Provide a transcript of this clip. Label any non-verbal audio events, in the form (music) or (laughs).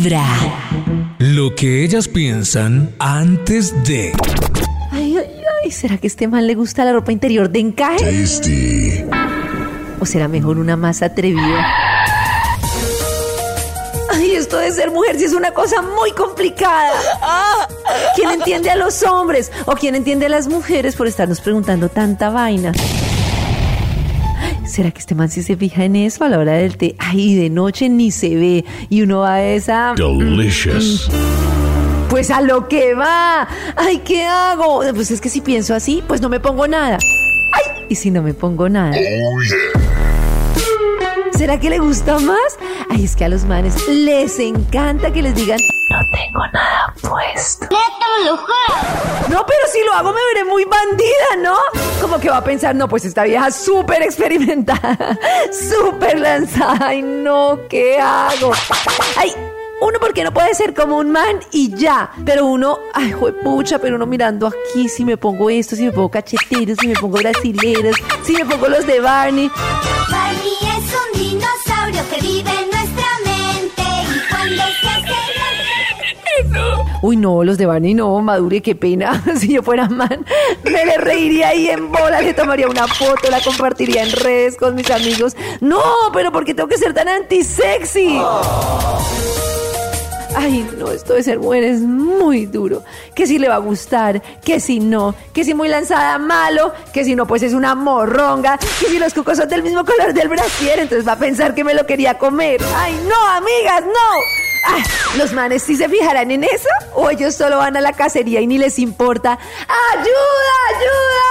Vibra. Lo que ellas piensan antes de... Ay, ay, ay, ¿será que a este man le gusta la ropa interior de encaje? ¿O será mejor una más atrevida? Ay, esto de ser mujer sí es una cosa muy complicada. ¿Quién entiende a los hombres? ¿O quién entiende a las mujeres por estarnos preguntando tanta vaina? ¿Será que este man sí se fija en eso a la hora del té? Ay, de noche ni se ve. Y uno va a esa... Delicious. Pues a lo que va. Ay, ¿qué hago? Pues es que si pienso así, pues no me pongo nada. Ay, y si no me pongo nada. ¿Será que le gusta más? Ay, es que a los manes les encanta que les digan, no tengo nada puesto. No, pero si lo hago me veré muy bandida, ¿no? Como que va a pensar, no, pues esta vieja súper experimentada, (laughs) súper lanzada. Ay, no, ¿qué hago? Ay, uno porque no puede ser como un man y ya. Pero uno, ay, pucha, pero uno mirando aquí, si me pongo esto, si me pongo cacheteros, si me pongo brasileros, si me pongo los de Barney. Uy, no, los de Barney no, Madure, qué pena. (laughs) Si yo fuera man, me le reiría ahí en bola, le tomaría una foto, la compartiría en redes con mis amigos. No, pero ¿por qué tengo que ser tan antisexy? Ay, no, esto de ser mujer es muy duro. Que si le va a gustar, que si no, que si muy lanzada, malo, que si no, pues es una morronga, que si los cucos son del mismo color del brasier, entonces va a pensar que me lo quería comer. Ay, no, amigas, no. ¿Los manes sí se fijarán en eso? ¿O ellos solo van a la cacería y ni les importa? ¡Ayuda, ayuda!